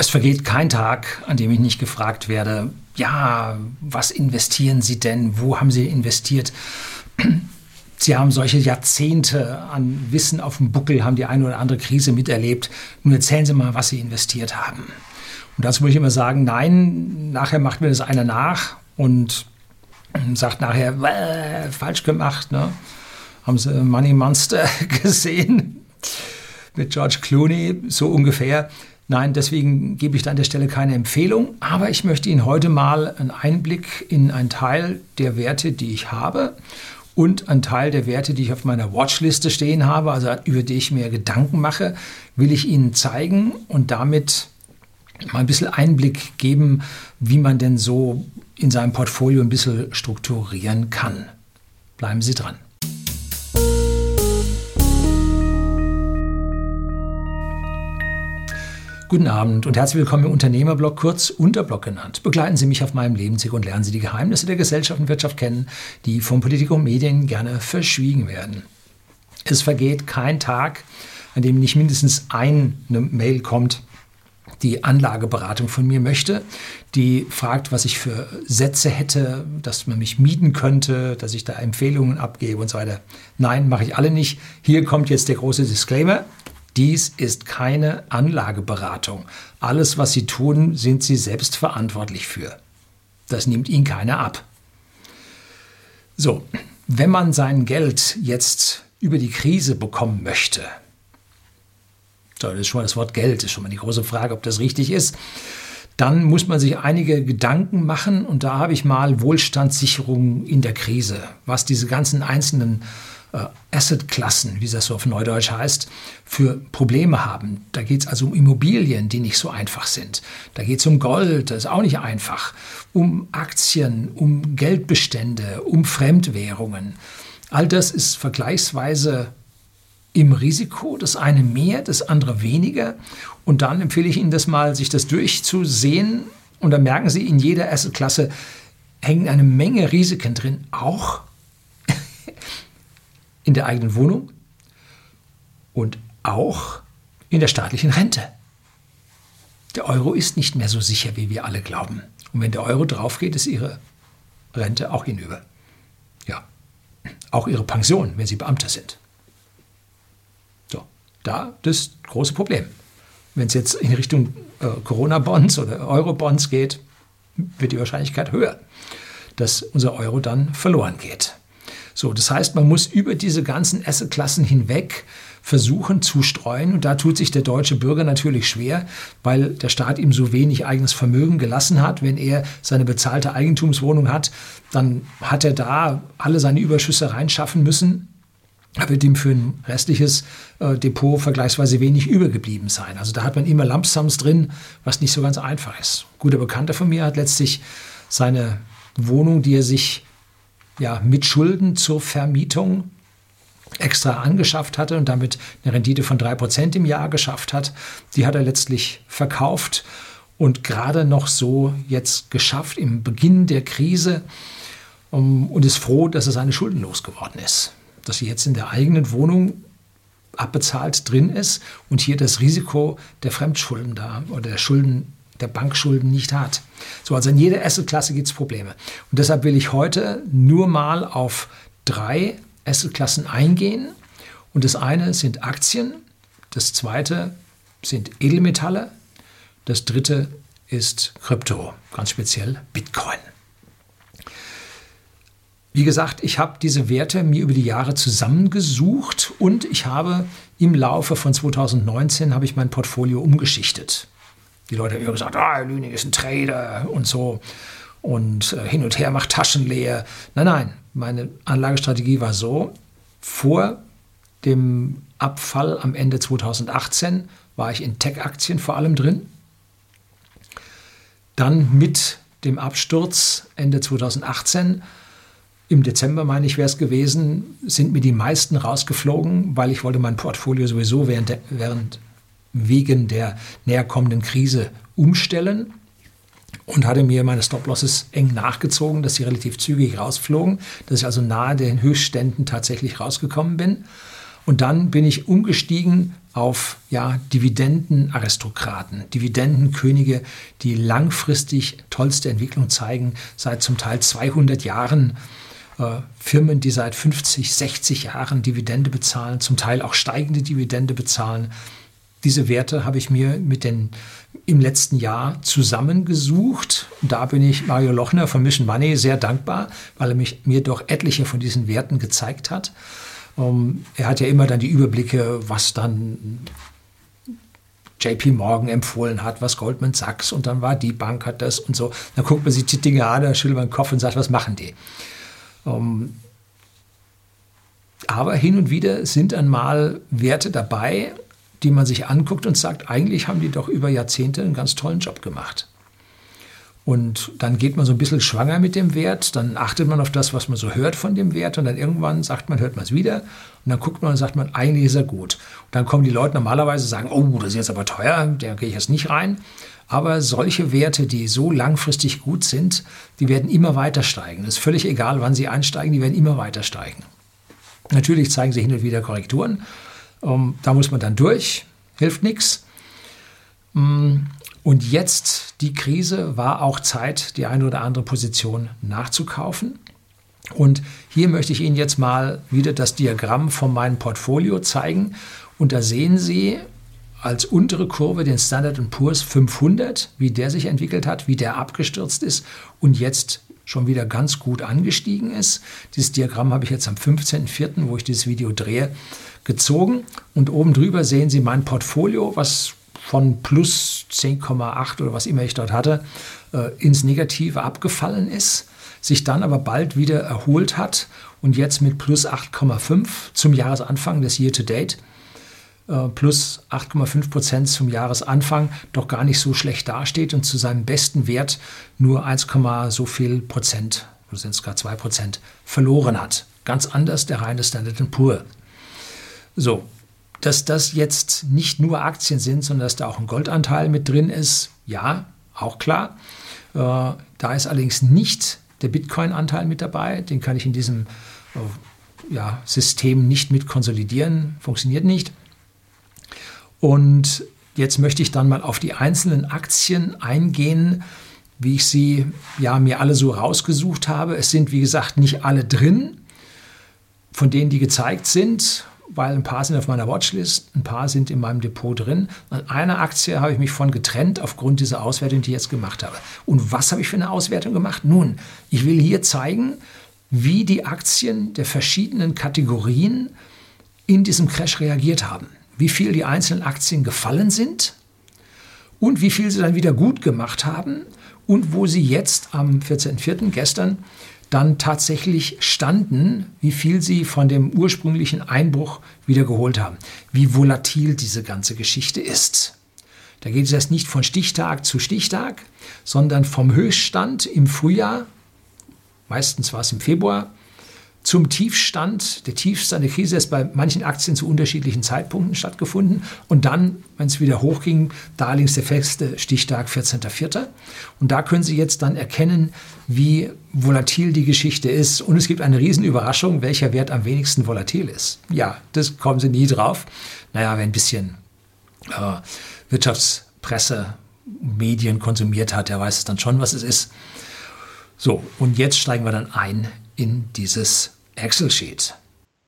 Es vergeht kein Tag, an dem ich nicht gefragt werde, ja, was investieren Sie denn? Wo haben Sie investiert? Sie haben solche Jahrzehnte an Wissen auf dem Buckel, haben die eine oder andere Krise miterlebt. Nun erzählen Sie mal, was Sie investiert haben. Und dazu muss ich immer sagen, nein, nachher macht mir das einer nach und sagt nachher, falsch gemacht. Ne? Haben Sie Money Monster gesehen mit George Clooney, so ungefähr. Nein, deswegen gebe ich da an der Stelle keine Empfehlung, aber ich möchte Ihnen heute mal einen Einblick in einen Teil der Werte, die ich habe und einen Teil der Werte, die ich auf meiner Watchliste stehen habe, also über die ich mir Gedanken mache, will ich Ihnen zeigen und damit mal ein bisschen Einblick geben, wie man denn so in seinem Portfolio ein bisschen strukturieren kann. Bleiben Sie dran. Guten Abend und herzlich willkommen im Unternehmerblog, kurz Unterblog genannt. Begleiten Sie mich auf meinem Lebensweg und lernen Sie die Geheimnisse der Gesellschaft und Wirtschaft kennen, die von Politik und Medien gerne verschwiegen werden. Es vergeht kein Tag, an dem nicht mindestens eine Mail kommt, die Anlageberatung von mir möchte, die fragt, was ich für Sätze hätte, dass man mich mieten könnte, dass ich da Empfehlungen abgebe und so weiter. Nein, mache ich alle nicht. Hier kommt jetzt der große Disclaimer. Dies ist keine Anlageberatung. Alles, was Sie tun, sind Sie selbst verantwortlich für. Das nimmt Ihnen keiner ab. So, wenn man sein Geld jetzt über die Krise bekommen möchte, das ist schon mal das Wort Geld, ist schon mal die große Frage, ob das richtig ist, dann muss man sich einige Gedanken machen und da habe ich mal Wohlstandssicherung in der Krise, was diese ganzen einzelnen äh, Assetklassen, wie das so auf Neudeutsch heißt, für Probleme haben. Da geht es also um Immobilien, die nicht so einfach sind. Da geht es um Gold, das ist auch nicht einfach. Um Aktien, um Geldbestände, um Fremdwährungen. All das ist vergleichsweise im Risiko, das eine mehr, das andere weniger. Und dann empfehle ich Ihnen das mal, sich das durchzusehen. Und dann merken Sie, in jeder Assetklasse hängen eine Menge Risiken drin, auch in der eigenen Wohnung und auch in der staatlichen Rente. Der Euro ist nicht mehr so sicher, wie wir alle glauben. Und wenn der Euro draufgeht, ist Ihre Rente auch hinüber. Ja, auch Ihre Pension, wenn Sie Beamter sind. So, da das große Problem. Wenn es jetzt in Richtung äh, Corona-Bonds oder Euro-Bonds geht, wird die Wahrscheinlichkeit höher, dass unser Euro dann verloren geht. So, das heißt, man muss über diese ganzen Assetklassen hinweg versuchen zu streuen. Und da tut sich der deutsche Bürger natürlich schwer, weil der Staat ihm so wenig eigenes Vermögen gelassen hat. Wenn er seine bezahlte Eigentumswohnung hat, dann hat er da alle seine Überschüsse reinschaffen müssen. Da wird ihm für ein restliches äh, Depot vergleichsweise wenig übergeblieben sein. Also da hat man immer Lumpsums drin, was nicht so ganz einfach ist. Guter Bekannter von mir hat letztlich seine Wohnung, die er sich ja, mit Schulden zur Vermietung extra angeschafft hatte und damit eine Rendite von 3% im Jahr geschafft hat. Die hat er letztlich verkauft und gerade noch so jetzt geschafft im Beginn der Krise und ist froh, dass er seine Schulden losgeworden ist. Dass sie jetzt in der eigenen Wohnung abbezahlt drin ist und hier das Risiko der Fremdschulden da oder der Schulden der Bankschulden nicht hat. So, also in jeder Assetklasse gibt es Probleme. Und deshalb will ich heute nur mal auf drei Assetklassen eingehen. Und das eine sind Aktien, das zweite sind Edelmetalle, das dritte ist Krypto, ganz speziell Bitcoin. Wie gesagt, ich habe diese Werte mir über die Jahre zusammengesucht und ich habe im Laufe von 2019 habe ich mein Portfolio umgeschichtet. Die Leute haben immer gesagt, ah, Lüning ist ein Trader und so und äh, hin und her macht Taschen leer. Nein, nein, meine Anlagestrategie war so, vor dem Abfall am Ende 2018 war ich in Tech-Aktien vor allem drin. Dann mit dem Absturz Ende 2018, im Dezember meine ich wäre es gewesen, sind mir die meisten rausgeflogen, weil ich wollte mein Portfolio sowieso während, während wegen der näherkommenden Krise umstellen und hatte mir meine Stop-Losses eng nachgezogen, dass sie relativ zügig rausflogen, dass ich also nahe den Höchstständen tatsächlich rausgekommen bin. Und dann bin ich umgestiegen auf ja, Dividendenaristokraten, Dividendenkönige, die langfristig tollste Entwicklung zeigen, seit zum Teil 200 Jahren. Äh, Firmen, die seit 50, 60 Jahren Dividende bezahlen, zum Teil auch steigende Dividende bezahlen. Diese Werte habe ich mir mit den im letzten Jahr zusammengesucht. Da bin ich Mario Lochner von Mission Money sehr dankbar, weil er mich, mir doch etliche von diesen Werten gezeigt hat. Um, ähm, er hat ja immer dann die Überblicke, was dann JP Morgan empfohlen hat, was Goldman Sachs und dann war die Bank hat das und so. Dann guckt man sich die Dinge an, dann schüttelt man den Kopf und sagt, was machen die? Um, ähm, aber hin und wieder sind dann mal Werte dabei, die man sich anguckt und sagt, eigentlich haben die doch über Jahrzehnte einen ganz tollen Job gemacht. Und dann geht man so ein bisschen schwanger mit dem Wert, dann achtet man auf das, was man so hört von dem Wert und dann irgendwann sagt man, hört man es wieder und dann guckt man und sagt man, eigentlich ist er gut. Und dann kommen die Leute normalerweise und sagen, oh, das ist jetzt aber teuer, da gehe ich jetzt nicht rein. Aber solche Werte, die so langfristig gut sind, die werden immer weiter steigen. Es ist völlig egal, wann sie einsteigen, die werden immer weiter steigen. Natürlich zeigen sie hin und wieder Korrekturen, ähm, da muss man dann durch, hilft nichts. Mm, und jetzt die Krise war auch Zeit, die eine oder andere Position nachzukaufen. Und hier möchte ich Ihnen jetzt mal wieder das Diagramm von meinem Portfolio zeigen. Und da sehen Sie als untere Kurve den Standard Poor's 500, wie der sich entwickelt hat, wie der abgestürzt ist und jetzt schon wieder ganz gut angestiegen ist. Dieses Diagramm habe ich jetzt am 15.04., wo ich dieses Video drehe, gezogen. Und oben drüber sehen Sie mein Portfolio, was von plus 10,8 oder was immer ich dort hatte, äh, ins Negative abgefallen ist, sich dann aber bald wieder erholt hat und jetzt mit plus 8,5 zum Jahresanfang des Year-to-Date plus 8,5 Prozent zum Jahresanfang doch gar nicht so schlecht dasteht und zu seinem besten Wert nur 1, so viel Prozent, oder sind es gerade 2 Prozent, verloren hat. Ganz anders der reine Standard Poor. So, dass das jetzt nicht nur Aktien sind, sondern dass da auch ein Goldanteil mit drin ist, ja, auch klar. Äh, da ist allerdings nicht der Bitcoin-Anteil mit dabei. Den kann ich in diesem äh, ja, System nicht mit konsolidieren, funktioniert nicht. Und jetzt möchte ich dann mal auf die einzelnen Aktien eingehen, wie ich sie ja mir alle so rausgesucht habe. Es sind wie gesagt nicht alle drin, von denen die gezeigt sind weil ein paar sind auf meiner Watchlist, ein paar sind in meinem Depot drin. An einer Aktie habe ich mich von getrennt aufgrund dieser Auswertung, die ich jetzt gemacht habe. Und was habe ich für eine Auswertung gemacht? Nun, ich will hier zeigen, wie die Aktien der verschiedenen Kategorien in diesem Crash reagiert haben. Wie viel die einzelnen Aktien gefallen sind und wie viel sie dann wieder gut gemacht haben und wo sie jetzt am 14.04. gestern dann tatsächlich standen, wie viel sie von dem ursprünglichen Einbruch wieder geholt haben, wie volatil diese ganze Geschichte ist. Da geht es erst nicht von Stichtag zu Stichtag, sondern vom Höchststand im Frühjahr, meistens war es im Februar, zum Tiefstand. Der Tiefstand der Krise ist bei manchen Aktien zu unterschiedlichen Zeitpunkten stattgefunden. Und dann, wenn es wieder hochging, da links der feste Stichtag 14.04. Und da können Sie jetzt dann erkennen, wie volatil die Geschichte ist. Und es gibt eine Riesenüberraschung, welcher Wert am wenigsten volatil ist. Ja, das kommen Sie nie drauf. Naja, wer ein bisschen äh, Wirtschaftspresse, Medien konsumiert hat, der weiß es dann schon, was es ist. So, und jetzt steigen wir dann ein in dieses Excel-Sheet.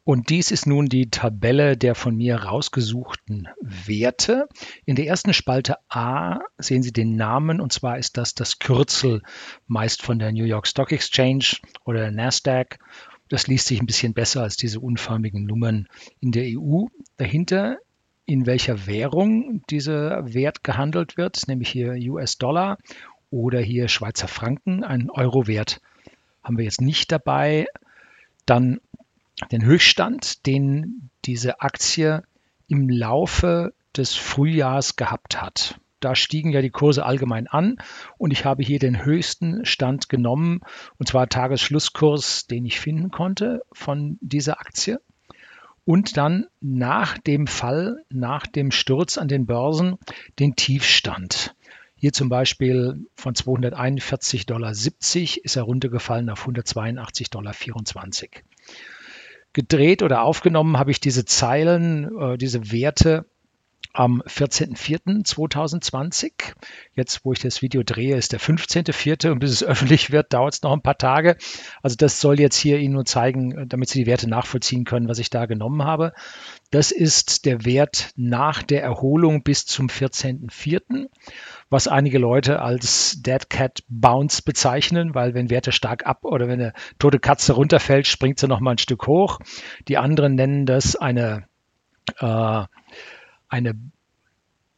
Und dies ist nun die Tabelle der von mir rausgesuchten Werte. In der ersten Spalte A sehen Sie den Namen und zwar ist das das Kürzel meist von der New York Stock Exchange oder der Nasdaq. Das liest sich ein bisschen besser als diese unförmigen Nummern in der EU. Dahinter in welcher Währung dieser Wert gehandelt wird, nämlich hier US-Dollar oder hier Schweizer Franken, ein Euro-Wert haben wir jetzt nicht dabei. Dann den Höchststand, den diese Aktie im Laufe des Frühjahrs gehabt hat. Da stiegen ja die Kurse allgemein an und ich habe hier den höchsten Stand genommen und zwar Tagesschlusskurs, den ich finden konnte von dieser Aktie. Und dann nach dem Fall, nach dem Sturz an den Börsen, den Tiefstand. Hier zum Beispiel von 241,70 Dollar ist er runtergefallen auf 182,24 Dollar. Gedreht oder aufgenommen habe ich diese Zeilen, äh, diese Werte am 14.04.2020. Jetzt, wo ich das Video drehe, ist der 15.04. und bis es öffentlich wird, dauert es noch ein paar Tage. Also das soll jetzt hier Ihnen nur zeigen, damit Sie die Werte nachvollziehen können, was ich da genommen habe. Das ist der Wert nach der Erholung bis zum 14.04., was einige Leute als Dead Cat Bounce bezeichnen, weil wenn Werte stark ab oder wenn eine tote Katze runterfällt, springt sie noch mal ein Stück hoch. Die anderen nennen das eine äh, eine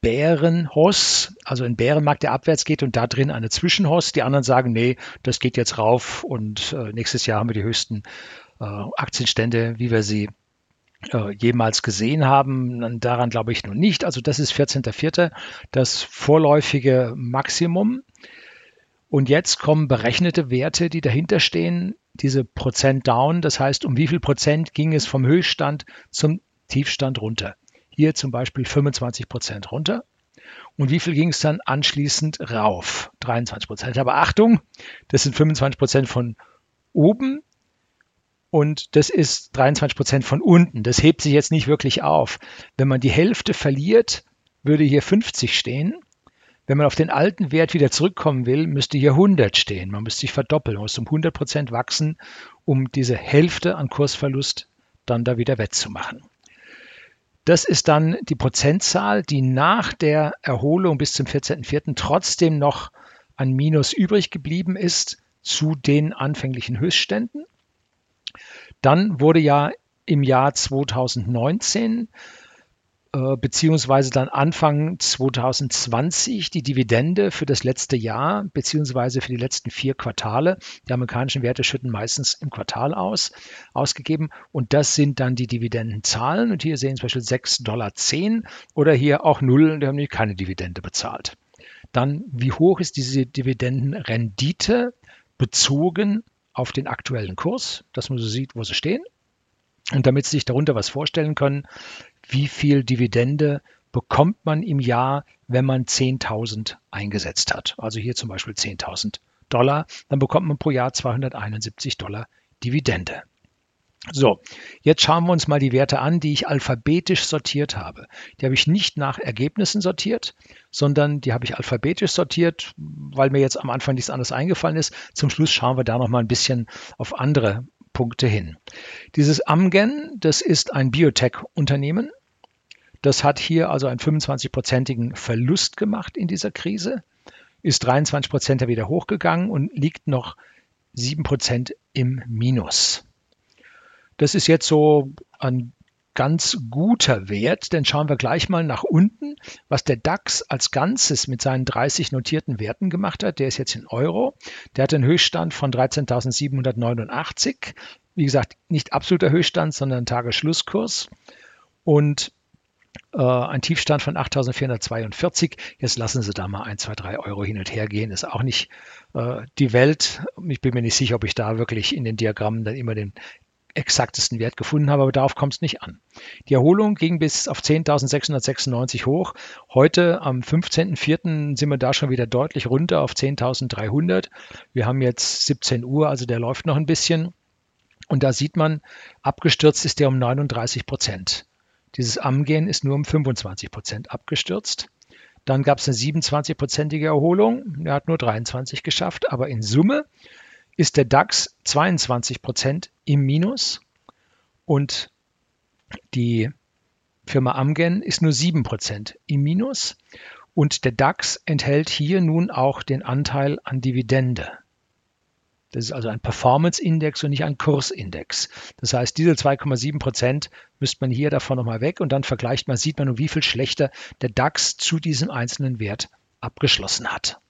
Bärenhoss, also ein Bärenmarkt, der abwärts geht und da drin eine Zwischenhoss. Die anderen sagen, nee, das geht jetzt rauf und äh, nächstes Jahr haben wir die höchsten äh, Aktienstände, wie wir sie äh, jemals gesehen haben. Daran glaube ich nun nicht. Also das ist 14.04. das vorläufige Maximum. Und jetzt kommen berechnete Werte, die dahinter stehen, diese Prozent down. Das heißt, um wie viel Prozent ging es vom Höchststand zum Tiefstand runter? Hier zum Beispiel 25 Prozent runter. Und wie viel ging es dann anschließend rauf? 23 Prozent. Aber Achtung, das sind 25 Prozent von oben und das ist 23 Prozent von unten. Das hebt sich jetzt nicht wirklich auf. Wenn man die Hälfte verliert, würde hier 50 stehen. Wenn man auf den alten Wert wieder zurückkommen will, müsste hier 100 stehen. Man müsste sich verdoppeln, man muss um 100 Prozent wachsen, um diese Hälfte an Kursverlust dann da wieder wettzumachen. Das ist dann die Prozentzahl, die nach der Erholung bis zum 14.04. trotzdem noch ein Minus übrig geblieben ist zu den anfänglichen Höchstständen. Dann wurde ja im Jahr 2019 äh, beziehungsweise dann Anfang 2020 die Dividende für das letzte Jahr beziehungsweise für die letzten vier Quartale. Die amerikanischen Werte schütten meistens im Quartal aus, ausgegeben und das sind dann die Dividendenzahlen und hier sehen Sie zum Beispiel 6,10 Dollar oder hier auch null, die haben nämlich keine Dividende bezahlt. Dann, wie hoch ist diese Dividendenrendite bezogen auf den aktuellen Kurs, dass man so sieht, wo sie stehen. Und damit Sie sich darunter was vorstellen können, wie viel Dividende bekommt man im Jahr, wenn man 10.000 eingesetzt hat. Also hier zum Beispiel 10.000 Dollar, dann bekommt man pro Jahr 271 Dollar Dividende. So, jetzt schauen wir uns mal die Werte an, die ich alphabetisch sortiert habe. Die habe ich nicht nach Ergebnissen sortiert, sondern die habe ich alphabetisch sortiert, weil mir jetzt am Anfang nichts anderes eingefallen ist. Zum Schluss schauen wir da noch mal ein bisschen auf andere Punkte hin. Dieses Amgen, das ist ein Biotech-Unternehmen. Das hat hier also einen 25-prozentigen Verlust gemacht in dieser Krise, ist 23 Prozent wieder hochgegangen und liegt noch 7 Prozent im Minus. Das ist jetzt so ein ganz guter Wert, denn schauen wir gleich mal nach unten, was der DAX als Ganzes mit seinen 30 notierten Werten gemacht hat. Der ist jetzt in Euro. Der hat einen Höchststand von 13.789. Wie gesagt, nicht absoluter Höchststand, sondern Tagesschlusskurs. Und äh, ein Tiefstand von 8.442. Jetzt lassen Sie da mal 1, 2, 3 Euro hin und her gehen. Ist auch nicht äh, die Welt. Ich bin mir nicht sicher, ob ich da wirklich in den Diagrammen dann immer den exaktesten Wert gefunden habe, aber darauf kommt es nicht an. Die Erholung ging bis auf 10.696 hoch. Heute am 15.04. sind wir da schon wieder deutlich runter auf 10.300. Wir haben jetzt 17 Uhr, also der läuft noch ein bisschen. Und da sieht man, abgestürzt ist der um 39 Prozent. Dieses Amgen ist nur um 25 Prozent abgestürzt. Dann gab es eine 27-prozentige Erholung. Er hat nur 23 geschafft, aber in Summe ist der DAX 22 Prozent im Minus und die Firma Amgen ist nur 7 Prozent im Minus. Und der DAX enthält hier nun auch den Anteil an Dividende. Das ist also ein Performance-Index und nicht ein Kursindex. Das heißt, diese 2,7 Prozent müsste man hier davon nochmal weg und dann vergleicht man, sieht man, wie viel schlechter der DAX zu diesem einzelnen Wert abgeschlossen hat.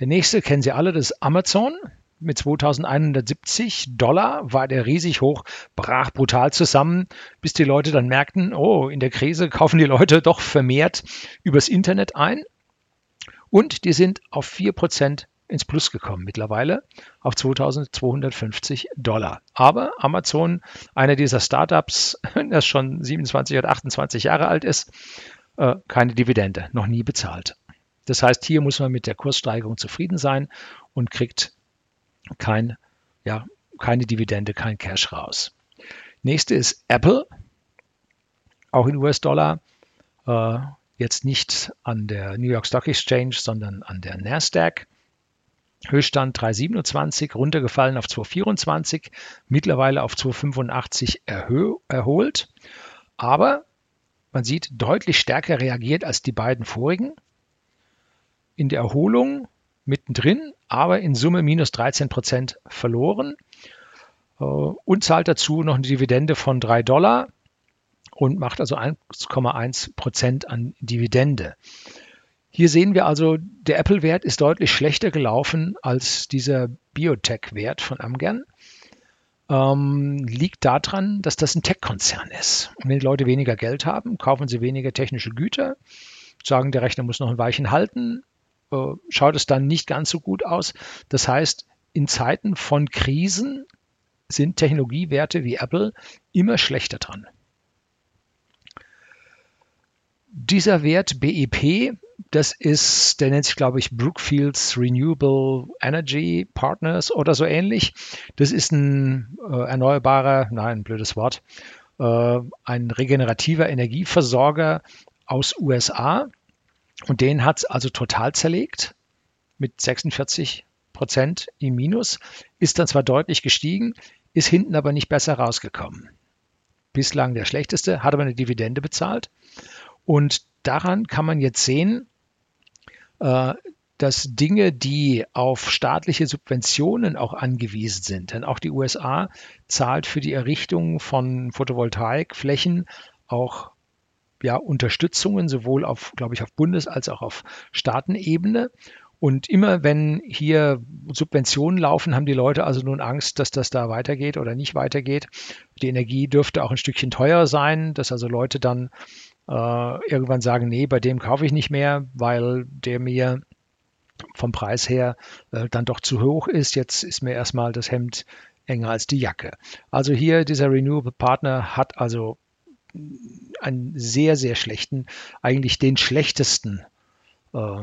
Der nächste kennen Sie alle, das ist Amazon mit 2170 Dollar war der riesig hoch, brach brutal zusammen, bis die Leute dann merkten, oh, in der Krise kaufen die Leute doch vermehrt übers Internet ein. Und die sind auf 4% ins Plus gekommen mittlerweile, auf 2250 Dollar. Aber Amazon, einer dieser Startups, das schon 27 oder 28 Jahre alt ist, äh, keine Dividende, noch nie bezahlt. Das heißt, hier muss man mit der Kurssteigerung zufrieden sein und kriegt kein, ja, keine Dividende, kein Cash raus. Nächste ist Apple, auch in US-Dollar. Äh, jetzt nicht an der New York Stock Exchange, sondern an der Nasdaq. Höchststand 3,27, runtergefallen auf 2,24, mittlerweile auf 2,85 erholt. Aber man sieht, deutlich stärker reagiert als die beiden vorigen. In der Erholung mittendrin, aber in Summe minus 13 Prozent verloren äh, und zahlt dazu noch eine Dividende von 3 Dollar und macht also 1,1 Prozent an Dividende. Hier sehen wir also, der Apple-Wert ist deutlich schlechter gelaufen als dieser Biotech-Wert von Amgen. Ähm, liegt daran, dass das ein Tech-Konzern ist. Und wenn die Leute weniger Geld haben, kaufen sie weniger technische Güter, sagen, der Rechner muss noch ein Weichen halten, äh, schaut es dann nicht ganz so gut aus. Das heißt, in Zeiten von Krisen sind Technologiewerte wie Apple immer schlechter dran. Dieser Wert BEP, das ist, der nennt sich, glaube ich, Brookfields Renewable Energy Partners oder so ähnlich. Das ist ein äh, erneuerbarer, nein, ein blödes Wort, äh, ein regenerativer Energieversorger aus USA. Und den hat es also total zerlegt mit 46 Prozent im Minus, ist dann zwar deutlich gestiegen, ist hinten aber nicht besser rausgekommen. Bislang der schlechteste, hat aber eine Dividende bezahlt. Und daran kann man jetzt sehen, äh, dass Dinge, die auf staatliche Subventionen auch angewiesen sind, denn auch die USA zahlt für die Errichtung von Photovoltaikflächen auch ja, Unterstützungen, sowohl auf, glaube ich, auf Bundes- als auch auf Staatenebene. Und immer wenn hier Subventionen laufen, haben die Leute also nun Angst, dass das da weitergeht oder nicht weitergeht. Die Energie dürfte auch ein Stückchen teuer sein, dass also Leute dann äh, irgendwann sagen, nee, bei dem kaufe ich nicht mehr, weil der mir vom Preis her äh, dann doch zu hoch ist. Jetzt ist mir erstmal das Hemd enger als die Jacke. Also hier dieser Renewable Partner hat also einen sehr, sehr schlechten, eigentlich den schlechtesten äh,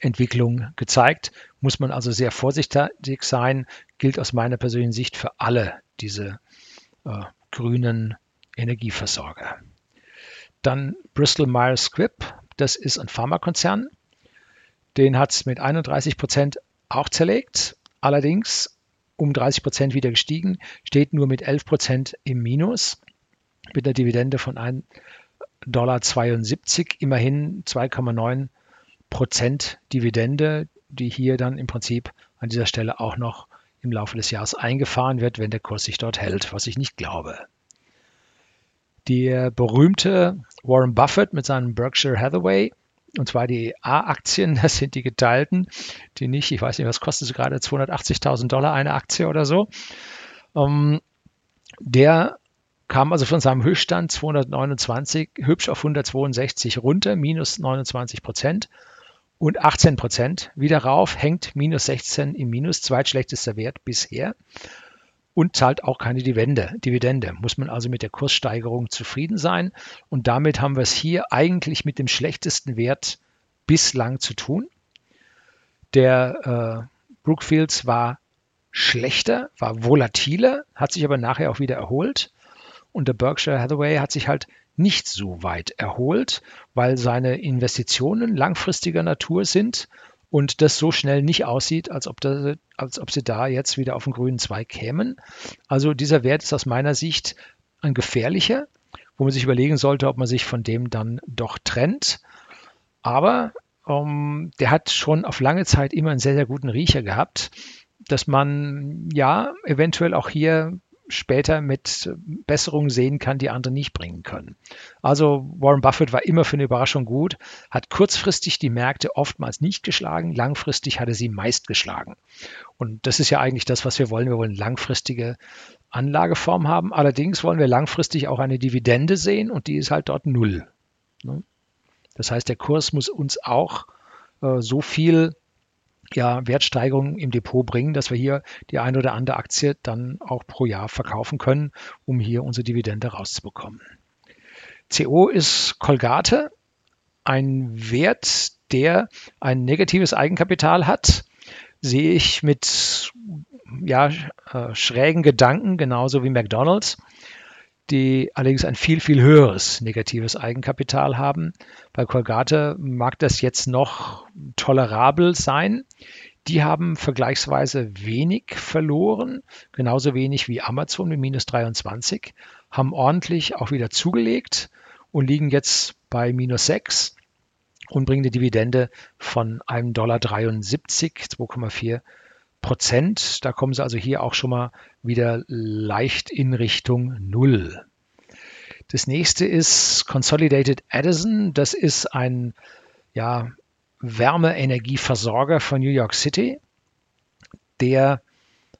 Entwicklung gezeigt. Muss man also sehr vorsichtig sein, gilt aus meiner persönlichen Sicht für alle diese äh, grünen Energieversorger. Dann Bristol Myers Squibb, das ist ein Pharmakonzern. Den hat es mit 31 Prozent auch zerlegt, allerdings um 30 Prozent wieder gestiegen, steht nur mit 11 Prozent im Minus mit einer Dividende von 1,72 Dollar, immerhin 2,9 Prozent Dividende, die hier dann im Prinzip an dieser Stelle auch noch im Laufe des Jahres eingefahren wird, wenn der Kurs sich dort hält, was ich nicht glaube. Der berühmte Warren Buffett mit seinem Berkshire Hathaway, und zwar die A-Aktien, das sind die geteilten, die nicht, ich weiß nicht, was kostet sie gerade, 280.000 Dollar eine Aktie oder so. Ähm, der kam also von seinem Höchststand 229 hübsch auf 162 runter, minus 29 Prozent und 18 Prozent wieder rauf, hängt minus 16 im Minus, zweitschlechtester Wert bisher und zahlt auch keine Dividende. Dividende. Muss man also mit der Kurssteigerung zufrieden sein. Und damit haben wir es hier eigentlich mit dem schlechtesten Wert bislang zu tun. Der äh, Brookfields war schlechter, war volatiler, hat sich aber nachher auch wieder erholt. Und der Berkshire Hathaway hat sich halt nicht so weit erholt, weil seine Investitionen langfristiger Natur sind und das so schnell nicht aussieht, als ob, das, als ob sie da jetzt wieder auf den grünen Zweig kämen. Also dieser Wert ist aus meiner Sicht ein gefährlicher, wo man sich überlegen sollte, ob man sich von dem dann doch trennt. Aber ähm, der hat schon auf lange Zeit immer einen sehr, sehr guten Riecher gehabt, dass man ja eventuell auch hier später mit Besserungen sehen kann, die andere nicht bringen können. Also Warren Buffett war immer für eine Überraschung gut, hat kurzfristig die Märkte oftmals nicht geschlagen, langfristig hat er sie meist geschlagen. Und das ist ja eigentlich das, was wir wollen. Wir wollen langfristige Anlageform haben. Allerdings wollen wir langfristig auch eine Dividende sehen und die ist halt dort null. Ne? Das heißt, der Kurs muss uns auch äh, so viel ja, Wertsteigerung im Depot bringen, dass wir hier die eine oder andere Aktie dann auch pro Jahr verkaufen können, um hier unsere Dividende rauszubekommen. CO ist Colgate, ein Wert, der ein negatives Eigenkapital hat, sehe ich mit ja, äh, schrägen Gedanken, genauso wie McDonald's. Die allerdings ein viel, viel höheres negatives Eigenkapital haben. Bei Colgate mag das jetzt noch tolerabel sein. Die haben vergleichsweise wenig verloren, genauso wenig wie Amazon mit minus 23, haben ordentlich auch wieder zugelegt und liegen jetzt bei minus 6 und bringen eine Dividende von 1,73 Dollar, 2,4 Prozent. Da kommen sie also hier auch schon mal wieder leicht in Richtung Null. Das nächste ist Consolidated Edison. Das ist ein ja, Wärmeenergieversorger von New York City, der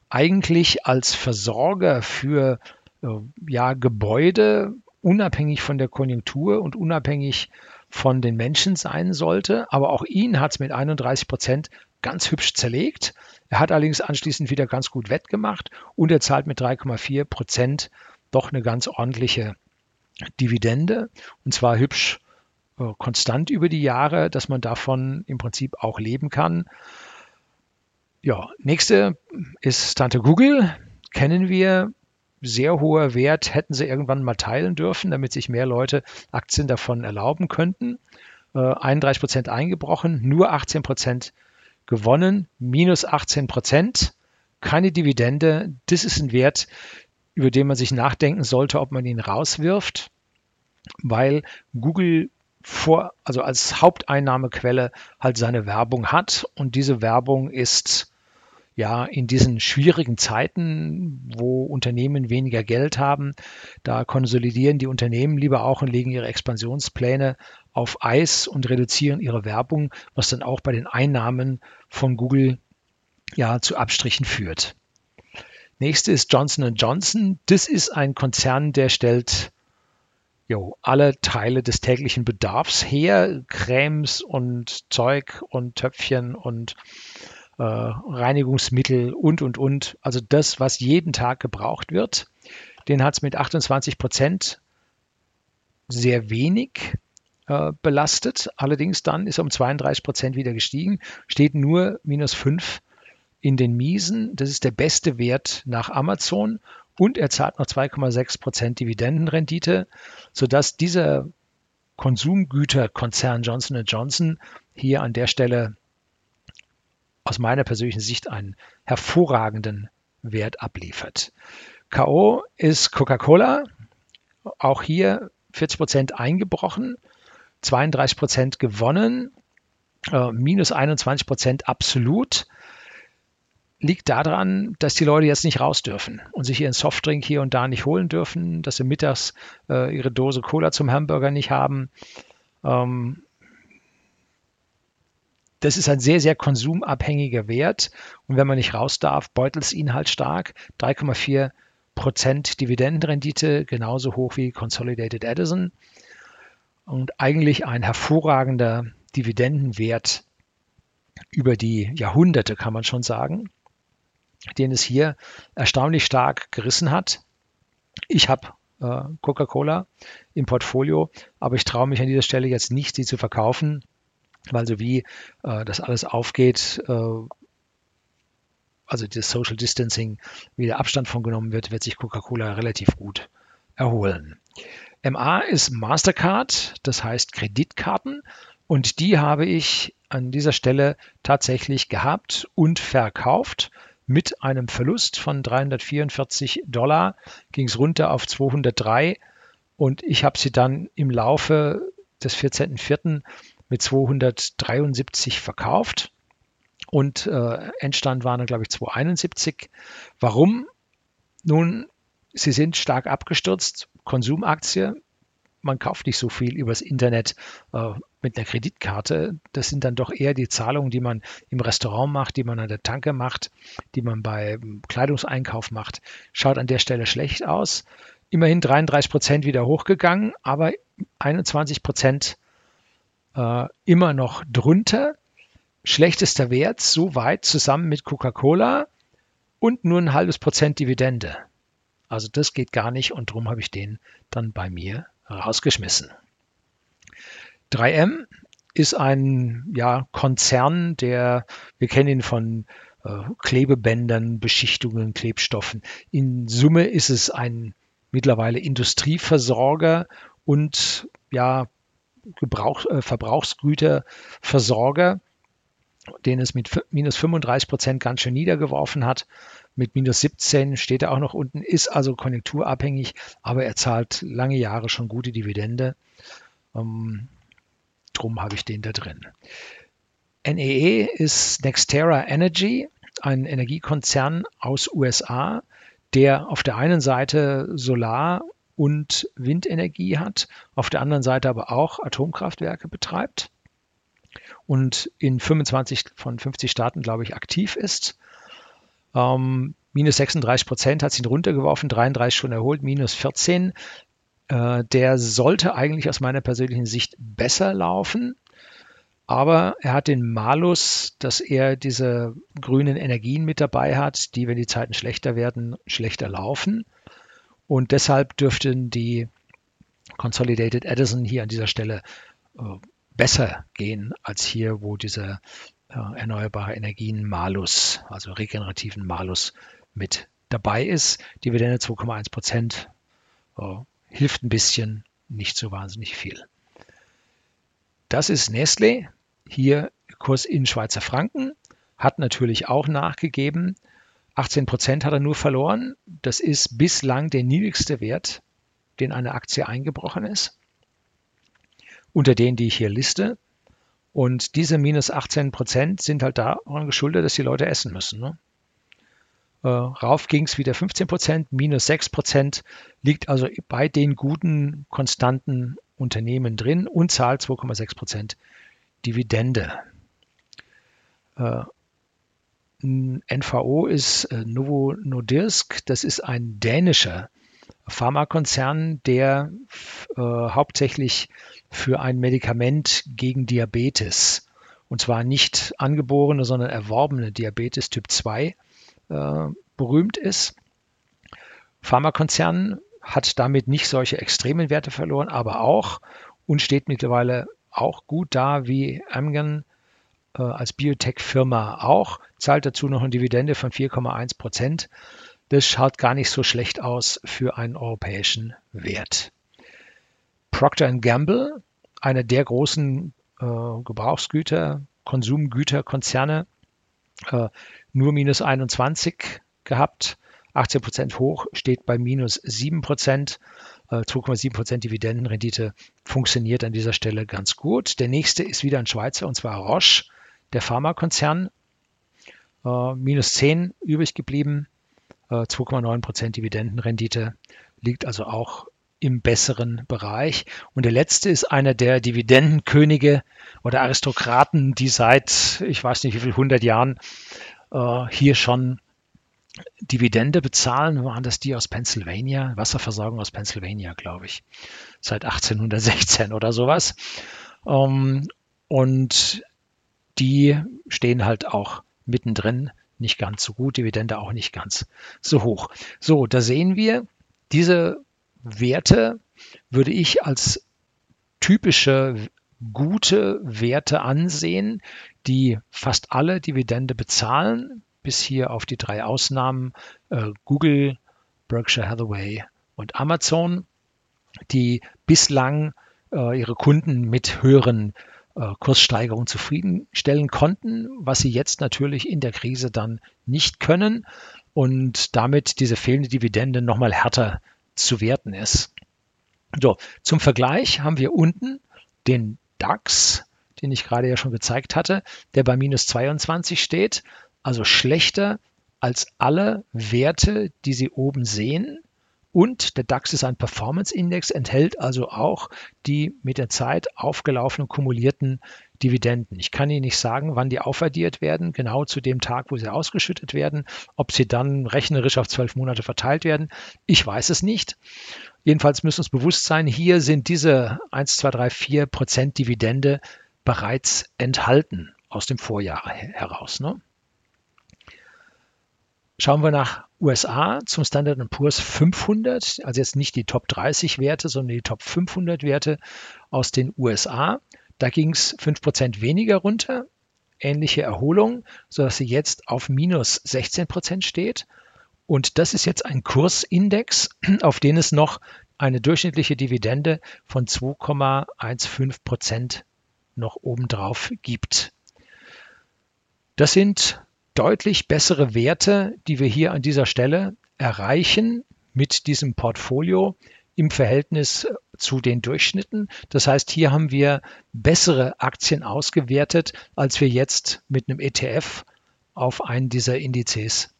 eigentlich als Versorger für äh, ja, Gebäude unabhängig von der Konjunktur und unabhängig von den Menschen sein sollte. Aber auch ihn hat es mit 31 Prozent ganz hübsch zerlegt. Er hat allerdings anschließend wieder ganz gut wettgemacht und er zahlt mit 3,4 Prozent doch eine ganz ordentliche Dividende und zwar hübsch äh, konstant über die Jahre, dass man davon im Prinzip auch leben kann. Ja, nächste ist Tante Google. Kennen wir, sehr hoher Wert, hätten sie irgendwann mal teilen dürfen, damit sich mehr Leute Aktien davon erlauben könnten. 31 äh, Prozent eingebrochen, nur 18 Prozent gewonnen, minus 18 Prozent, keine Dividende. Das ist ein Wert, über den man sich nachdenken sollte, ob man ihn rauswirft, weil Google vor, also als Haupteinnahmequelle halt seine Werbung hat und diese Werbung ist ja, in diesen schwierigen Zeiten, wo Unternehmen weniger Geld haben, da konsolidieren die Unternehmen lieber auch und legen ihre Expansionspläne auf Eis und reduzieren ihre Werbung, was dann auch bei den Einnahmen von Google ja zu Abstrichen führt. Nächste ist Johnson Johnson. Das ist ein Konzern, der stellt jo, alle Teile des täglichen Bedarfs her, Cremes und Zeug und Töpfchen und äh, Reinigungsmittel und, und, und. Also das, was jeden Tag gebraucht wird. Den hat es mit 28 Prozent sehr wenig äh, belastet. Allerdings dann ist er um 32 Prozent wieder gestiegen, steht nur minus 5 in den Miesen. Das ist der beste Wert nach Amazon und er zahlt noch 2,6 Prozent Dividendenrendite, sodass dieser Konsumgüterkonzern Johnson Johnson hier an der Stelle aus meiner persönlichen Sicht einen hervorragenden Wert abliefert. K.O. ist Coca-Cola, auch hier 40 Prozent eingebrochen, 32 Prozent gewonnen, äh, minus 21 Prozent absolut. Liegt daran, dass die Leute jetzt nicht raus dürfen und sich ihren Softdrink hier und da nicht holen dürfen, dass sie mittags äh, ihre Dose Cola zum Hamburger nicht haben. Ähm, das ist ein sehr, sehr konsumabhängiger Wert. Und wenn man nicht raus darf, beutelt es ihn halt stark. 3,4 Prozent Dividendenrendite, genauso hoch wie Consolidated Edison. Und eigentlich ein hervorragender Dividendenwert über die Jahrhunderte, kann man schon sagen, den es hier erstaunlich stark gerissen hat. Ich habe äh, Coca-Cola im Portfolio, aber ich traue mich an dieser Stelle jetzt nicht, sie zu verkaufen, weil so wie äh, das alles aufgeht, äh, also das Social Distancing, wie der Abstand von genommen wird, wird sich Coca-Cola relativ gut erholen. MA ist Mastercard, das heißt Kreditkarten, und die habe ich an dieser Stelle tatsächlich gehabt und verkauft. Mit einem Verlust von 344 Dollar ging es runter auf 203 und ich habe sie dann im Laufe des 14.04 mit 273 verkauft und äh, Endstand waren dann, glaube ich, 271. Warum? Nun, sie sind stark abgestürzt. Konsumaktie. Man kauft nicht so viel übers Internet äh, mit einer Kreditkarte. Das sind dann doch eher die Zahlungen, die man im Restaurant macht, die man an der Tanke macht, die man bei Kleidungseinkauf macht. Schaut an der Stelle schlecht aus. Immerhin 33 Prozent wieder hochgegangen, aber 21 Prozent äh, immer noch drunter. Schlechtester Wert, so weit zusammen mit Coca-Cola und nur ein halbes Prozent Dividende. Also das geht gar nicht und darum habe ich den dann bei mir rausgeschmissen. 3M ist ein ja, Konzern, der, wir kennen ihn von äh, Klebebändern, Beschichtungen, Klebstoffen. In Summe ist es ein mittlerweile Industrieversorger und ja, Gebrauch, äh, Verbrauchsgüterversorger, den es mit minus 35 Prozent ganz schön niedergeworfen hat. Mit minus 17 steht er auch noch unten, ist also konjunkturabhängig, aber er zahlt lange Jahre schon gute Dividende. Ähm, drum habe ich den da drin. NEE e ist Nextera Energy, ein Energiekonzern aus USA, der auf der einen Seite Solar- und Windenergie hat, auf der anderen Seite aber auch Atomkraftwerke betreibt und in 25 von 50 Staaten, glaube ich, aktiv ist. Ähm, minus 36 Prozent hat sich runtergeworfen, 33 schon erholt, minus 14. Äh, der sollte eigentlich aus meiner persönlichen Sicht besser laufen. Aber er hat den Malus, dass er diese grünen Energien mit dabei hat, die, wenn die Zeiten schlechter werden, schlechter laufen. Und deshalb dürften die Consolidated Edison hier an dieser Stelle äh, besser gehen als hier, wo dieser erneuerbare Energien Malus, also regenerativen Malus mit dabei ist. Dividende 2,1 Prozent äh, hilft ein bisschen, nicht so wahnsinnig viel. Das ist Nestlé, hier Kurs in Schweizer Franken, hat natürlich auch nachgegeben. 18 Prozent hat er nur verloren. Das ist bislang der niedrigste Wert, den eine Aktie eingebrochen ist unter denen, die ich hier liste. Und diese minus 18 Prozent sind halt daran geschuldet, dass die Leute essen müssen. Ne? Äh, rauf ging es wieder 15 Prozent, minus 6 Prozent, liegt also bei den guten, konstanten Unternehmen drin und zahlt 2,6 Prozent Dividende. Äh, NVO ist äh, Novo Nordisk, das ist ein dänischer Pharmakonzern, der äh, hauptsächlich für ein Medikament gegen Diabetes, und zwar nicht angeborene, sondern erworbene Diabetes Typ 2, äh, berühmt ist. Pharmakonzern hat damit nicht solche extremen Werte verloren, aber auch und steht mittlerweile auch gut da wie Amgen äh, als Biotech-Firma auch, zahlt dazu noch eine Dividende von 4,1 Prozent. Das schaut gar nicht so schlecht aus für einen europäischen Wert. Procter Gamble, einer der großen äh, Gebrauchsgüter, Konsumgüterkonzerne, äh, nur minus 21 gehabt, 18 Prozent hoch, steht bei minus 7 Prozent. 2,7 äh, Prozent Dividendenrendite funktioniert an dieser Stelle ganz gut. Der nächste ist wieder ein Schweizer und zwar Roche, der Pharmakonzern. Äh, minus 10 übrig geblieben. 2,9 äh, Prozent Dividendenrendite liegt also auch im besseren Bereich. Und der letzte ist einer der Dividendenkönige oder Aristokraten, die seit, ich weiß nicht wie viel, 100 Jahren äh, hier schon Dividende bezahlen. Waren das die aus Pennsylvania? Wasserversorgung aus Pennsylvania, glaube ich. Seit 1816 oder sowas. Ähm, und die stehen halt auch mittendrin nicht ganz so gut, Dividende auch nicht ganz so hoch. So, da sehen wir, diese Werte würde ich als typische gute Werte ansehen, die fast alle Dividende bezahlen, bis hier auf die drei Ausnahmen äh, Google, Berkshire Hathaway und Amazon, die bislang äh, ihre Kunden mit höheren äh, Kurssteigerung zufriedenstellen konnten, was sie jetzt natürlich in der Krise dann nicht können und damit diese fehlende Dividende nochmal härter zu werten ist. So, zum Vergleich haben wir unten den DAX, den ich gerade ja schon gezeigt hatte, der bei minus 22 steht, also schlechter als alle Werte, die Sie oben sehen. Und der DAX ist ein Performance-Index, enthält also auch die mit der Zeit aufgelaufenen kumulierten Dividenden. Ich kann Ihnen nicht sagen, wann die aufaddiert werden, genau zu dem Tag, wo sie ausgeschüttet werden, ob sie dann rechnerisch auf zwölf Monate verteilt werden. Ich weiß es nicht. Jedenfalls müssen uns bewusst sein, hier sind diese 1, 2, 3, 4 Prozent Dividende bereits enthalten aus dem Vorjahr heraus. Ne? Schauen wir nach USA zum Standard Poor's 500, also jetzt nicht die Top 30 Werte, sondern die Top 500 Werte aus den USA. Da ging es 5% weniger runter, ähnliche Erholung, sodass sie jetzt auf minus 16% steht. Und das ist jetzt ein Kursindex, auf den es noch eine durchschnittliche Dividende von 2,15 Prozent noch obendrauf gibt. Das sind deutlich bessere Werte, die wir hier an dieser Stelle erreichen mit diesem Portfolio im Verhältnis zu den Durchschnitten. Das heißt, hier haben wir bessere Aktien ausgewertet, als wir jetzt mit einem ETF auf einen dieser Indizes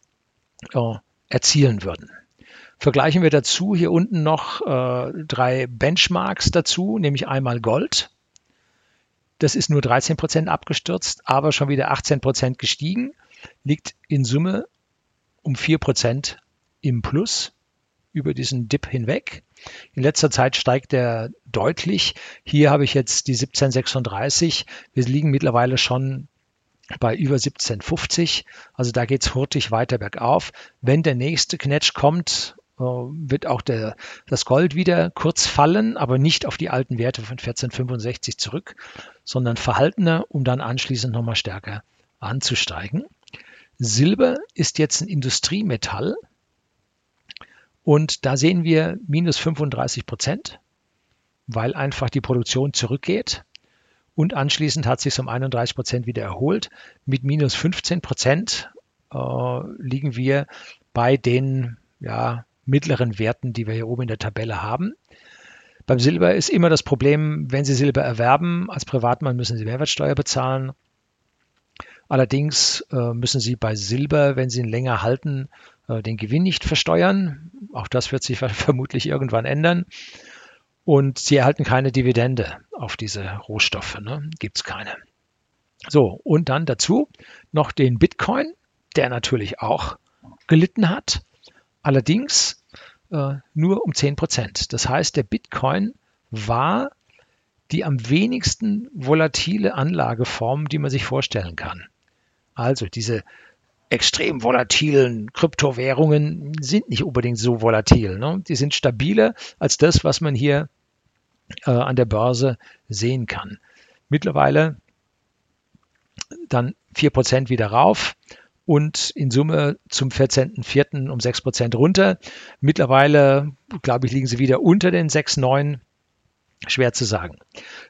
äh, erzielen würden. Vergleichen wir dazu hier unten noch äh, drei Benchmarks dazu, nämlich einmal Gold. Das ist nur 13 Prozent abgestürzt, aber schon wieder 18 Prozent gestiegen, liegt in Summe um 4 Prozent im Plus über diesen Dip hinweg. In letzter Zeit steigt er deutlich. Hier habe ich jetzt die 1736. Wir liegen mittlerweile schon bei über 1750. Also da geht es hurtig weiter bergauf. Wenn der nächste Knetsch kommt, äh, wird auch der, das Gold wieder kurz fallen, aber nicht auf die alten Werte von 1465 zurück, sondern verhaltener, um dann anschließend nochmal stärker anzusteigen. Silber ist jetzt ein Industriemetall und da sehen wir minus 35 Prozent, weil einfach die Produktion zurückgeht. Und anschließend hat sich um 31 Prozent wieder erholt. Mit minus 15 Prozent äh, liegen wir bei den ja, mittleren Werten, die wir hier oben in der Tabelle haben. Beim Silber ist immer das Problem, wenn Sie Silber erwerben, als Privatmann müssen Sie Mehrwertsteuer bezahlen. Allerdings äh, müssen Sie bei Silber, wenn Sie ihn länger halten, äh, den Gewinn nicht versteuern. Auch das wird sich vermutlich irgendwann ändern. Und Sie erhalten keine Dividende auf diese Rohstoffe. Ne? Gibt es keine. So, und dann dazu noch den Bitcoin, der natürlich auch gelitten hat. Allerdings äh, nur um 10 Prozent. Das heißt, der Bitcoin war die am wenigsten volatile Anlageform, die man sich vorstellen kann. Also diese extrem volatilen Kryptowährungen sind nicht unbedingt so volatil. Ne? Die sind stabiler als das, was man hier äh, an der Börse sehen kann. Mittlerweile dann 4% wieder rauf und in Summe zum 14.04. um 6% runter. Mittlerweile, glaube ich, liegen sie wieder unter den 6,9. Schwer zu sagen.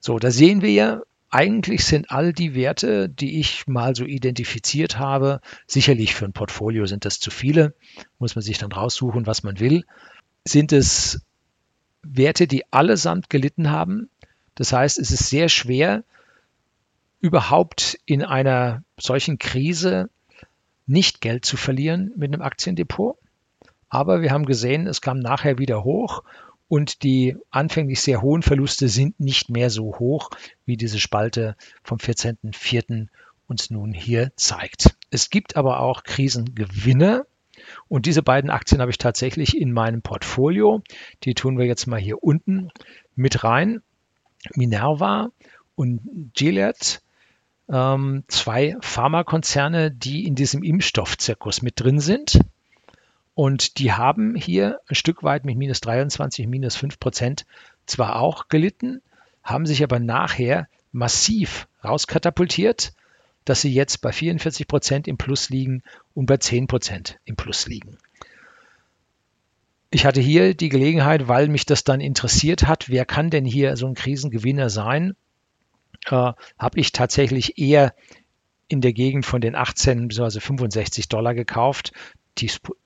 So, da sehen wir ja, eigentlich sind all die Werte, die ich mal so identifiziert habe, sicherlich für ein Portfolio sind das zu viele, muss man sich dann raussuchen, was man will. Sind es Werte, die allesamt gelitten haben? Das heißt, es ist sehr schwer, überhaupt in einer solchen Krise nicht Geld zu verlieren mit einem Aktiendepot. Aber wir haben gesehen, es kam nachher wieder hoch und die anfänglich sehr hohen Verluste sind nicht mehr so hoch, wie diese Spalte vom 14.04. uns nun hier zeigt. Es gibt aber auch Krisengewinne und diese beiden Aktien habe ich tatsächlich in meinem Portfolio. Die tun wir jetzt mal hier unten mit rein. Minerva und Gilead ähm, zwei Pharmakonzerne, die in diesem Impfstoffzirkus mit drin sind. Und die haben hier ein Stück weit mit minus 23, minus 5 Prozent zwar auch gelitten, haben sich aber nachher massiv rauskatapultiert, dass sie jetzt bei 44 Prozent im Plus liegen und bei 10 Prozent im Plus liegen. Ich hatte hier die Gelegenheit, weil mich das dann interessiert hat, wer kann denn hier so ein Krisengewinner sein, äh, habe ich tatsächlich eher in der Gegend von den 18 bzw. 65 Dollar gekauft.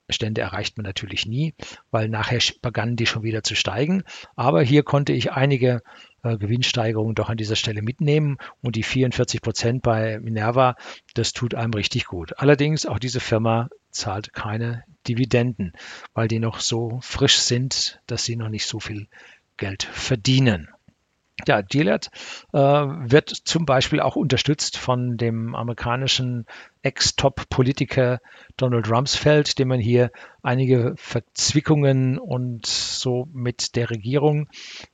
Tiefstände erreicht man natürlich nie, weil nachher begannen die schon wieder zu steigen. Aber hier konnte ich einige äh, Gewinnsteigerungen doch an dieser Stelle mitnehmen und die 44 Prozent bei Minerva, das tut einem richtig gut. Allerdings auch diese Firma zahlt keine Dividenden, weil die noch so frisch sind, dass sie noch nicht so viel Geld verdienen. Ja, Gillette äh, wird zum Beispiel auch unterstützt von dem amerikanischen Ex-Top-Politiker Donald Rumsfeld, dem man hier einige Verzwickungen und so mit der Regierung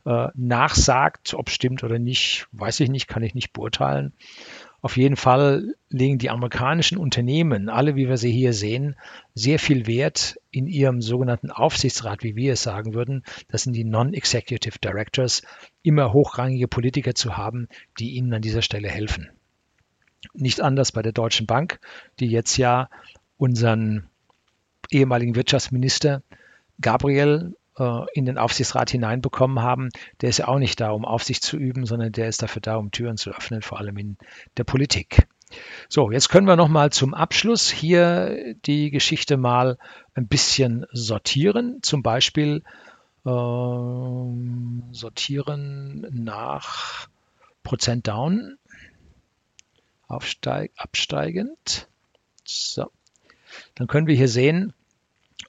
äh, nachsagt. Ob stimmt oder nicht, weiß ich nicht, kann ich nicht beurteilen. Auf jeden Fall legen die amerikanischen Unternehmen, alle wie wir sie hier sehen, sehr viel Wert in ihrem sogenannten Aufsichtsrat, wie wir es sagen würden. Das sind die Non-Executive Directors, immer hochrangige Politiker zu haben, die ihnen an dieser Stelle helfen. Nicht anders bei der Deutschen Bank, die jetzt ja unseren ehemaligen Wirtschaftsminister Gabriel äh, in den Aufsichtsrat hineinbekommen haben, der ist ja auch nicht da, um Aufsicht zu üben, sondern der ist dafür da, um Türen zu öffnen, vor allem in der Politik. So, jetzt können wir noch mal zum Abschluss hier die Geschichte mal ein bisschen sortieren. Zum Beispiel ähm, sortieren nach Prozent down, aufsteig, absteigend. So, dann können wir hier sehen,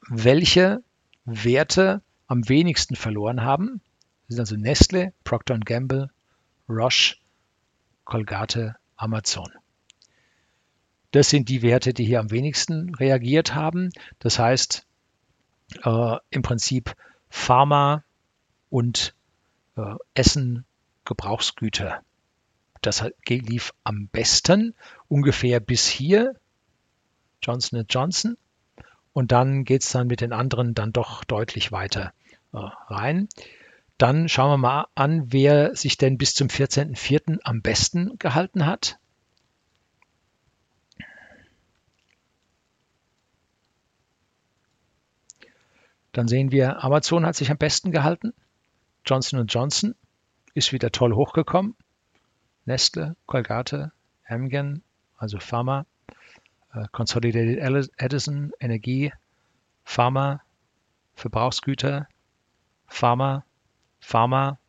welche Werte am wenigsten verloren haben. Das sind also Nestle, Procter Gamble, Roche, Colgate, Amazon. Das sind die Werte, die hier am wenigsten reagiert haben. Das heißt, äh, im Prinzip Pharma und äh, Essen, Gebrauchsgüter. Das lief am besten, ungefähr bis hier, Johnson Johnson. Und dann geht es dann mit den anderen dann doch deutlich weiter äh, rein. Dann schauen wir mal an, wer sich denn bis zum 14.04. am besten gehalten hat. Dann sehen wir, Amazon hat sich am besten gehalten. Johnson Johnson ist wieder toll hochgekommen. Nestle, Colgate, Amgen, also Pharma, äh, Consolidated Edison, Energie, Pharma, Verbrauchsgüter, Pharma, Pharma,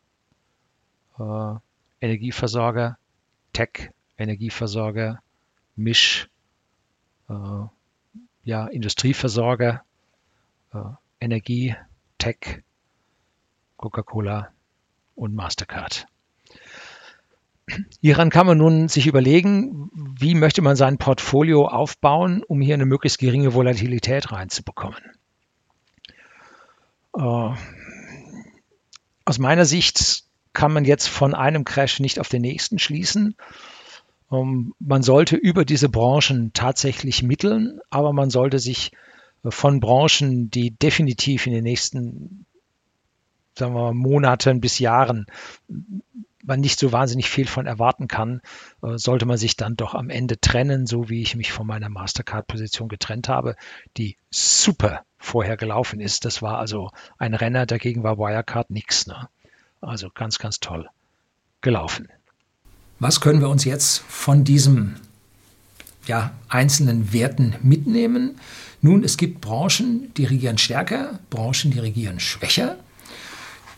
äh, Energieversorger, Tech, Energieversorger, Misch, äh, ja, Industrieversorger, äh, Energie, Tech, Coca-Cola und Mastercard. Hieran kann man nun sich überlegen, wie möchte man sein Portfolio aufbauen, um hier eine möglichst geringe Volatilität reinzubekommen. Äh, aus meiner Sicht kann man jetzt von einem Crash nicht auf den nächsten schließen. Ähm, man sollte über diese Branchen tatsächlich mitteln, aber man sollte sich von Branchen, die definitiv in den nächsten sagen wir mal, Monaten bis Jahren man nicht so wahnsinnig viel von erwarten kann, äh, sollte man sich dann doch am Ende trennen, so wie ich mich von meiner Mastercard-Position getrennt habe, die super vorher gelaufen ist. Das war also ein Renner, dagegen war Wirecard nichts. Ne? Also ganz, ganz toll gelaufen. Was können wir uns jetzt von diesem ja, einzelnen Werten mitnehmen? Nun, es gibt Branchen, die regieren stärker, Branchen, die regieren schwächer.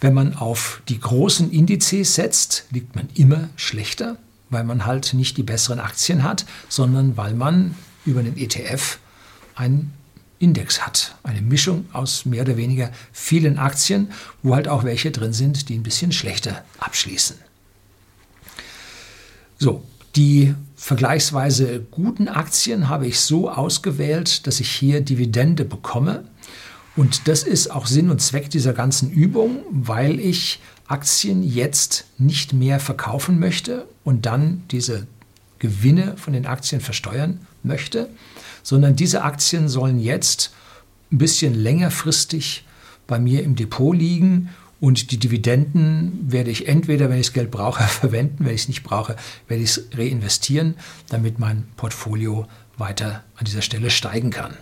Wenn man auf die großen Indizes setzt, liegt man immer schlechter, weil man halt nicht die besseren Aktien hat, sondern weil man über den ETF einen Index hat. Eine Mischung aus mehr oder weniger vielen Aktien, wo halt auch welche drin sind, die ein bisschen schlechter abschließen. So, die vergleichsweise guten Aktien habe ich so ausgewählt, dass ich hier Dividende bekomme. Und das ist auch Sinn und Zweck dieser ganzen Übung, weil ich Aktien jetzt nicht mehr verkaufen möchte und dann diese Gewinne von den Aktien versteuern möchte, sondern diese Aktien sollen jetzt ein bisschen längerfristig bei mir im Depot liegen und die Dividenden werde ich entweder, wenn ich das Geld brauche, verwenden, wenn ich es nicht brauche, werde ich es reinvestieren, damit mein Portfolio weiter an dieser Stelle steigen kann.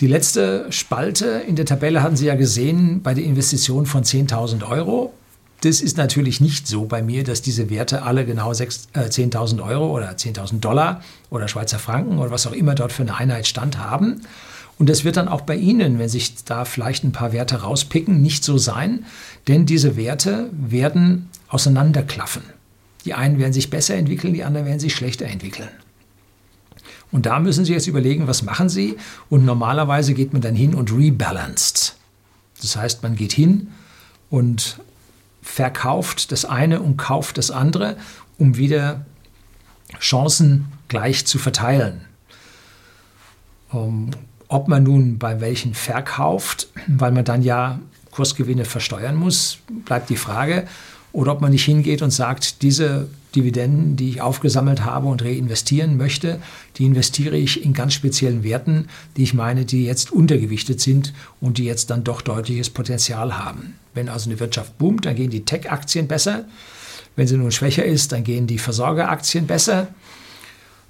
Die letzte Spalte in der Tabelle hatten Sie ja gesehen bei der Investition von 10.000 Euro. Das ist natürlich nicht so bei mir, dass diese Werte alle genau 10.000 äh, Euro oder 10.000 Dollar oder Schweizer Franken oder was auch immer dort für eine Einheit stand haben. Und das wird dann auch bei Ihnen, wenn sich da vielleicht ein paar Werte rauspicken, nicht so sein, denn diese Werte werden auseinanderklaffen. Die einen werden sich besser entwickeln, die anderen werden sich schlechter entwickeln. Und da müssen Sie jetzt überlegen, was machen Sie? Und normalerweise geht man dann hin und rebalanced. Das heißt, man geht hin und verkauft das eine und kauft das andere, um wieder Chancen gleich zu verteilen. Ob man nun bei welchen verkauft, weil man dann ja Kursgewinne versteuern muss, bleibt die Frage. Oder ob man nicht hingeht und sagt, diese Dividenden, die ich aufgesammelt habe und reinvestieren möchte, die investiere ich in ganz speziellen Werten, die ich meine, die jetzt untergewichtet sind und die jetzt dann doch deutliches Potenzial haben. Wenn also eine Wirtschaft boomt, dann gehen die Tech-Aktien besser. Wenn sie nun schwächer ist, dann gehen die Versorgeraktien besser.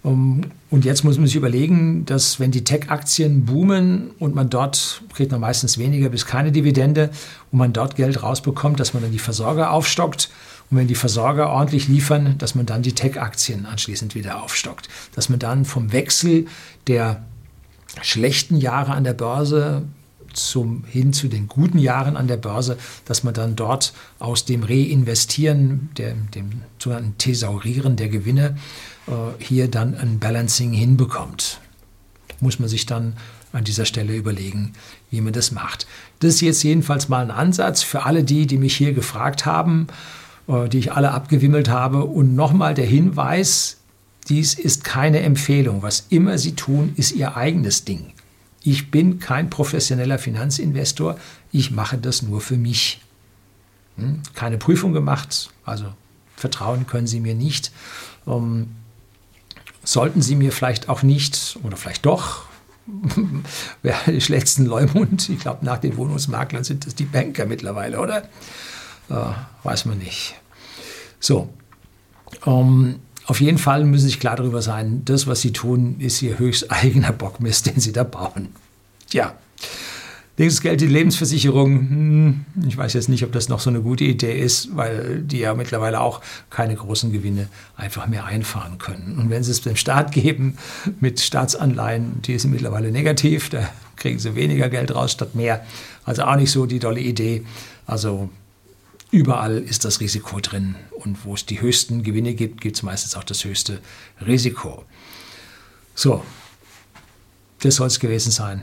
Um, und jetzt muss man sich überlegen, dass wenn die Tech-Aktien boomen und man dort kriegt man meistens weniger bis keine Dividende und man dort Geld rausbekommt, dass man dann die Versorger aufstockt und wenn die Versorger ordentlich liefern, dass man dann die Tech-Aktien anschließend wieder aufstockt. Dass man dann vom Wechsel der schlechten Jahre an der Börse zum, hin zu den guten Jahren an der Börse, dass man dann dort aus dem Reinvestieren, der, dem sogenannten Thesaurieren der Gewinne, hier dann ein Balancing hinbekommt. Muss man sich dann an dieser Stelle überlegen, wie man das macht. Das ist jetzt jedenfalls mal ein Ansatz für alle die, die mich hier gefragt haben, äh, die ich alle abgewimmelt habe. Und nochmal der Hinweis, dies ist keine Empfehlung. Was immer Sie tun, ist Ihr eigenes Ding. Ich bin kein professioneller Finanzinvestor, ich mache das nur für mich. Hm? Keine Prüfung gemacht, also vertrauen können Sie mir nicht. Sollten Sie mir vielleicht auch nicht oder vielleicht doch, wer die schlechtesten Leumund, ich glaube nach den Wohnungsmaklern sind das die Banker mittlerweile, oder? Äh, weiß man nicht. So, ähm, auf jeden Fall müssen Sie sich klar darüber sein, das, was Sie tun, ist Ihr höchst eigener Bockmist, den Sie da bauen. Tja, nächstes Geld, die Lebensversicherung. Hm, ich weiß jetzt nicht, ob das noch so eine gute Idee ist, weil die ja mittlerweile auch keine großen Gewinne einfach mehr einfahren können. Und wenn Sie es dem Staat geben mit Staatsanleihen, die sind mittlerweile negativ, da kriegen Sie weniger Geld raus statt mehr. Also auch nicht so die tolle Idee. Also Überall ist das Risiko drin und wo es die höchsten Gewinne gibt, gibt es meistens auch das höchste Risiko. So, das soll es gewesen sein.